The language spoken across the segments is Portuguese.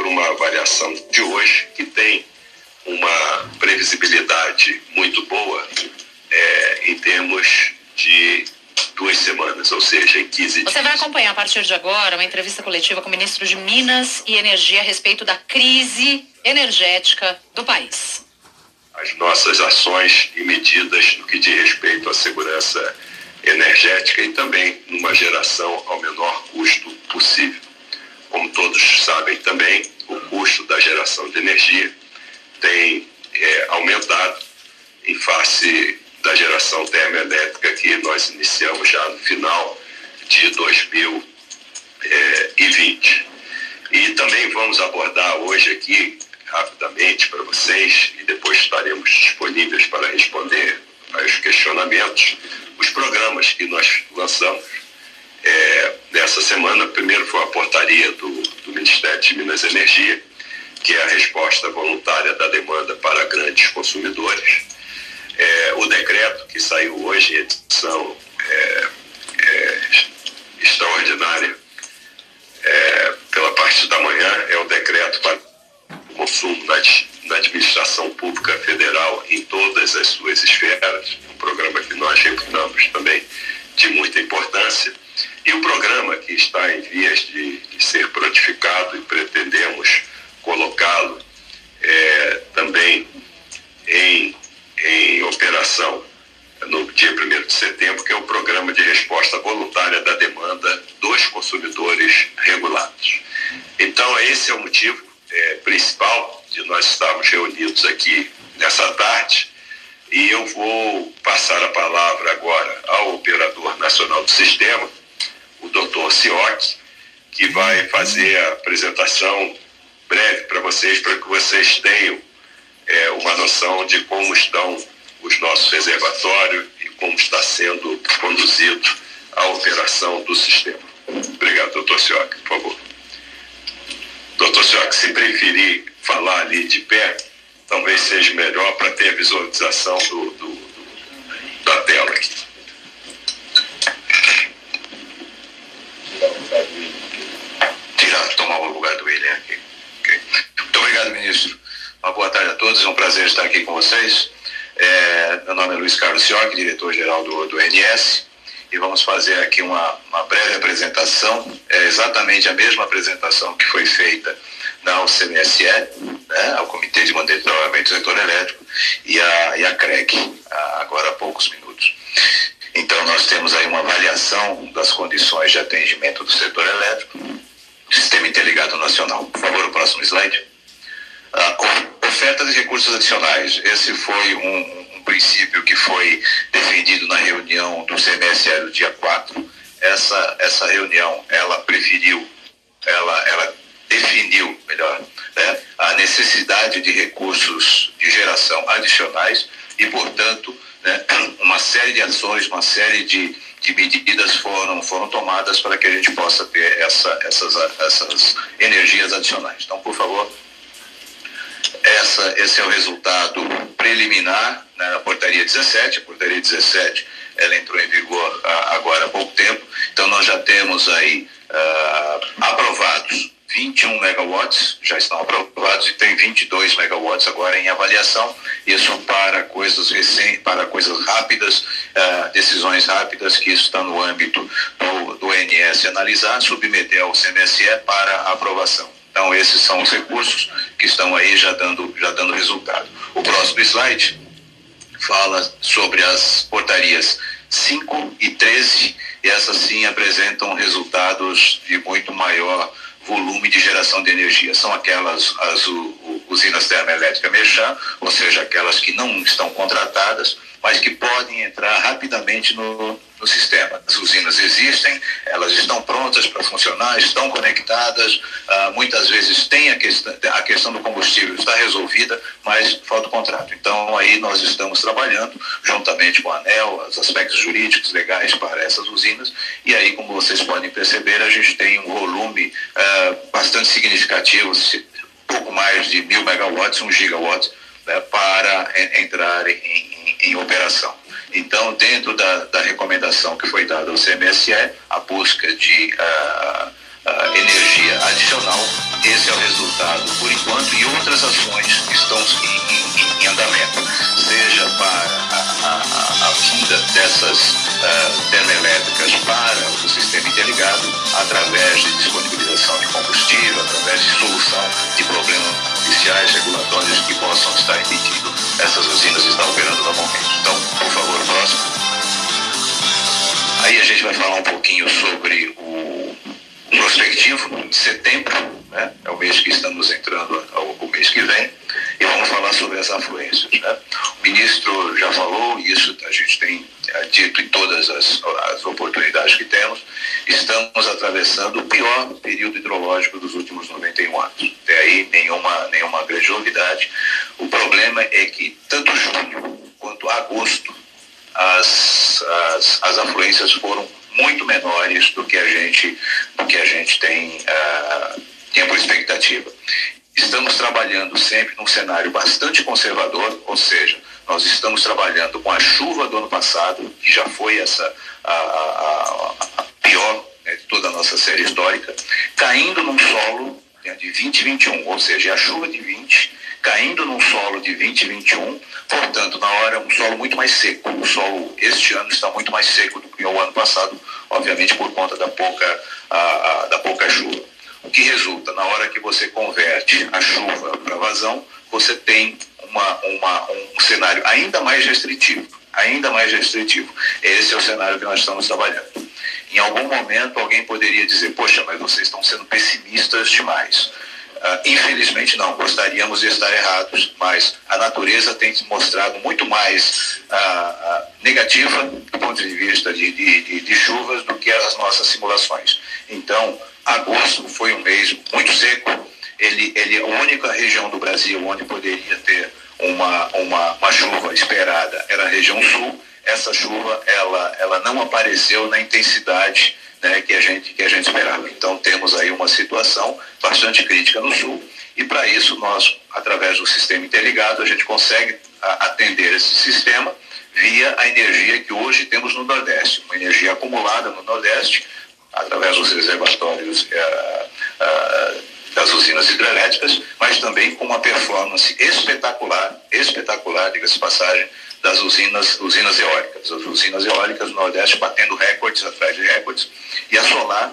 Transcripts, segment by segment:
por uma variação de hoje que tem uma previsibilidade muito boa é, em termos de duas semanas, ou seja, em 15 dias. Você vai acompanhar a partir de agora uma entrevista coletiva com o ministro de Minas e Energia a respeito da crise energética do país. As nossas ações e medidas no que diz respeito à segurança energética e também numa geração ao menor custo possível. Como todos sabem também, o custo da geração de energia tem é, aumentado em face da geração termoelétrica que nós iniciamos já no final de 2020. E também vamos abordar hoje aqui, rapidamente, para vocês, e depois estaremos disponíveis para responder aos questionamentos, os programas que nós lançamos nessa semana. Primeiro foi a portaria do, do Ministério de Minas e Energia, que é a resposta voluntária da demanda para grandes consumidores. É, o decreto que saiu hoje, edição é, é, extraordinária, é, pela parte da manhã, é o decreto para o consumo na, na administração pública federal em todas as suas esferas, um programa que nós reputamos também de muita importância, e o programa que está em vias de, de ser prontificado e pretendemos colocá-lo é, também em, em operação no dia 1 de setembro, que é o Programa de Resposta Voluntária da Demanda dos Consumidores Regulados. Então, esse é o motivo é, principal de nós estarmos reunidos aqui nessa tarde. E eu vou passar a palavra agora ao Operador Nacional do Sistema, o doutor Sioc, que vai fazer a apresentação breve para vocês, para que vocês tenham é, uma noção de como estão os nossos reservatórios e como está sendo conduzido a operação do sistema. Obrigado, doutor Sioc, por favor. Doutor Sioc, se preferir falar ali de pé, talvez seja melhor para ter a visualização do, do, do, da tela aqui. Vocês. É, meu nome é Luiz Carlos Sioc, diretor-geral do, do NS, e vamos fazer aqui uma, uma breve apresentação, é exatamente a mesma apresentação que foi feita na UCMSE, né, ao Comitê de Monitoramento do Setor Elétrico, e a, e a CREG, agora há poucos minutos. Então, nós temos aí uma avaliação das condições de atendimento do setor elétrico, Sistema Interligado Nacional. Por favor, o próximo slide. Oferta de recursos adicionais. Esse foi um, um, princípio que foi defendido na reunião do CMSE do dia 4. Essa, essa reunião, ela preferiu, ela, ela definiu, melhor, né, a necessidade de recursos de geração adicionais e, portanto, né, uma série de ações, uma série de, de medidas foram, foram tomadas para que a gente possa ter essa, essas, essas energias adicionais. Então, por favor, essa, esse é o resultado preliminar né, na portaria 17. A portaria 17 ela entrou em vigor ah, agora há pouco tempo. Então, nós já temos aí uh, aprovados 21 megawatts já estão aprovados e tem 22 megawatts agora em avaliação. Isso para coisas recentes, para coisas rápidas, uh, decisões rápidas, que isso está no âmbito do, do NS analisar, submeter ao CMSE para aprovação. Então esses são os recursos que estão aí já dando, já dando resultado. O próximo slide fala sobre as portarias 5 e 13, e essas sim apresentam resultados de muito maior volume de geração de energia. São aquelas as usinas termoelétricas Mechan, ou seja, aquelas que não estão contratadas, mas que podem entrar rapidamente no, no sistema. As usinas existem, elas estão prontas para funcionar, estão conectadas, ah, muitas vezes tem a questão, a questão do combustível está resolvida, mas falta o contrato. Então aí nós estamos trabalhando juntamente com a ANEL, os aspectos jurídicos legais para essas usinas, e aí, como vocês podem perceber, a gente tem um volume ah, bastante significativo, pouco mais de mil megawatts, um gigawatt, né, para entrar em, em, em operação. Então, dentro da, da, recomendação que foi dada ao CMSE, a busca de uh, uh, energia adicional, esse é o resultado. por enquanto e outras ações estão em, em, andamento, seja para a, a, vinda dessas uh, termoelétricas para o sistema interligado, através de disponibilização de combustível, através de solução de problemas oficiais regulatórios que possam estar impedindo essas usinas estar operando normalmente. Então, por favor, próximo. Aí a gente vai falar um pouquinho sobre o prospectivo de setembro, né? é o mês que estamos entrando, o mês que vem, e vamos falar sobre as afluências. Né? O ministro já falou, e isso a gente tem é, dito em todas as, as oportunidades que temos, estamos atravessando o pior período hidrológico dos últimos 91 anos. Até aí nenhuma, nenhuma grande novidade. O problema é que tanto junho quanto agosto as, as, as afluências foram muito menores do que a gente, do que a gente tem, uh, tinha por expectativa. Estamos trabalhando sempre num cenário bastante conservador, ou seja, nós estamos trabalhando com a chuva do ano passado, que já foi essa a, a, a pior né, de toda a nossa série histórica, caindo num solo né, de 2021, ou seja, a chuva de 20 caindo num solo de 2021, portanto, na hora, um solo muito mais seco. O solo este ano está muito mais seco do que o ano passado, obviamente por conta da pouca, a, a, da pouca chuva. O que resulta, na hora que você converte a chuva para vazão, você tem uma, uma, um cenário ainda mais restritivo, ainda mais restritivo. Esse é o cenário que nós estamos trabalhando. Em algum momento alguém poderia dizer, poxa, mas vocês estão sendo pessimistas demais. Uh, infelizmente não, gostaríamos de estar errados, mas a natureza tem se mostrado muito mais uh, uh, negativa do ponto de vista de, de, de, de, chuvas do que as nossas simulações. Então, agosto foi um mês muito seco, ele, ele é a única região do Brasil onde poderia ter uma, uma, uma chuva esperada era a região sul. Essa chuva ela, ela não apareceu na intensidade né, que, a gente, que a gente esperava. Então, temos aí uma situação bastante crítica no Sul, e para isso, nós, através do sistema interligado, a gente consegue atender esse sistema via a energia que hoje temos no Nordeste, uma energia acumulada no Nordeste, através dos reservatórios uh, uh, das usinas hidrelétricas, mas também com uma performance espetacular, espetacular, diga-se passagem, das usinas, usinas eólicas. As usinas eólicas no Nordeste batendo recordes atrás de recordes e a solar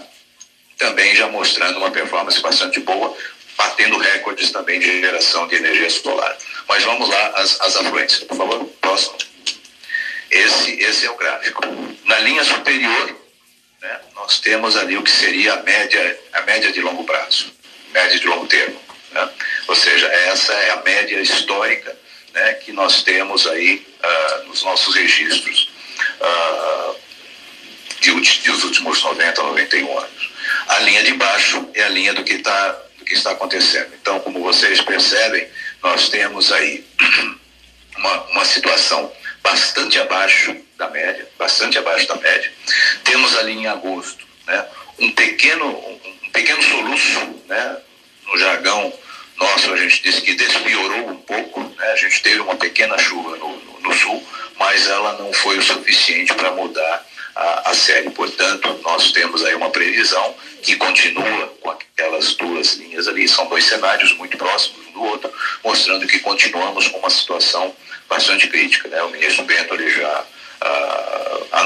também já mostrando uma performance bastante boa, batendo recordes também de geração de energia solar. Mas vamos lá, as, as afluências, por favor, próximo. Esse, esse é o gráfico. Na linha superior, né, nós temos ali o que seria a média, a média de longo prazo, média de longo termo. Né? Ou seja, essa é a média histórica né, que nós temos aí uh, nos nossos registros uh, de, de, os últimos 90, 91 anos. A linha de baixo é a linha do que, tá, do que está acontecendo. Então, como vocês percebem, nós temos aí uma, uma situação bastante abaixo da média, bastante abaixo da média. Temos ali em agosto né, um, pequeno, um pequeno soluço, né, no jargão nosso, a gente disse que despiorou um pouco, né? a gente teve uma pequena chuva no, no, no sul, mas ela não foi o suficiente para mudar a, a, série. Portanto, nós temos aí uma previsão que continua com aquelas duas linhas ali, são dois cenários muito próximos um do outro, mostrando que continuamos com uma situação bastante crítica. Né? O ministro Bento ele já uh,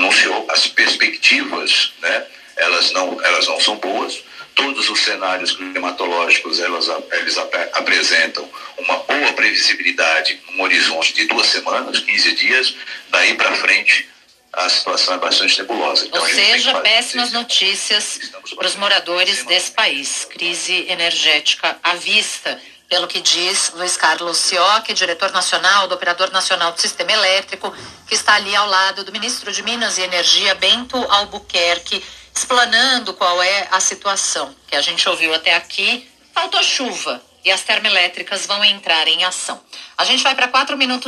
anunciou as perspectivas, né? elas, não, elas não são boas, todos os cenários climatológicos elas, eles ap apresentam uma boa previsibilidade, um horizonte de duas semanas, 15 dias, daí para frente a situação é bastante nebulosa. Então, Ou seja, péssimas notícias para os moradores desse país. Crise energética à vista, pelo que diz Luiz Carlos Sioc, diretor nacional do Operador Nacional do Sistema Elétrico, que está ali ao lado do ministro de Minas e Energia, Bento Albuquerque explanando qual é a situação que a gente ouviu até aqui. Faltou chuva e as termoelétricas vão entrar em ação. A gente vai para quatro minutos.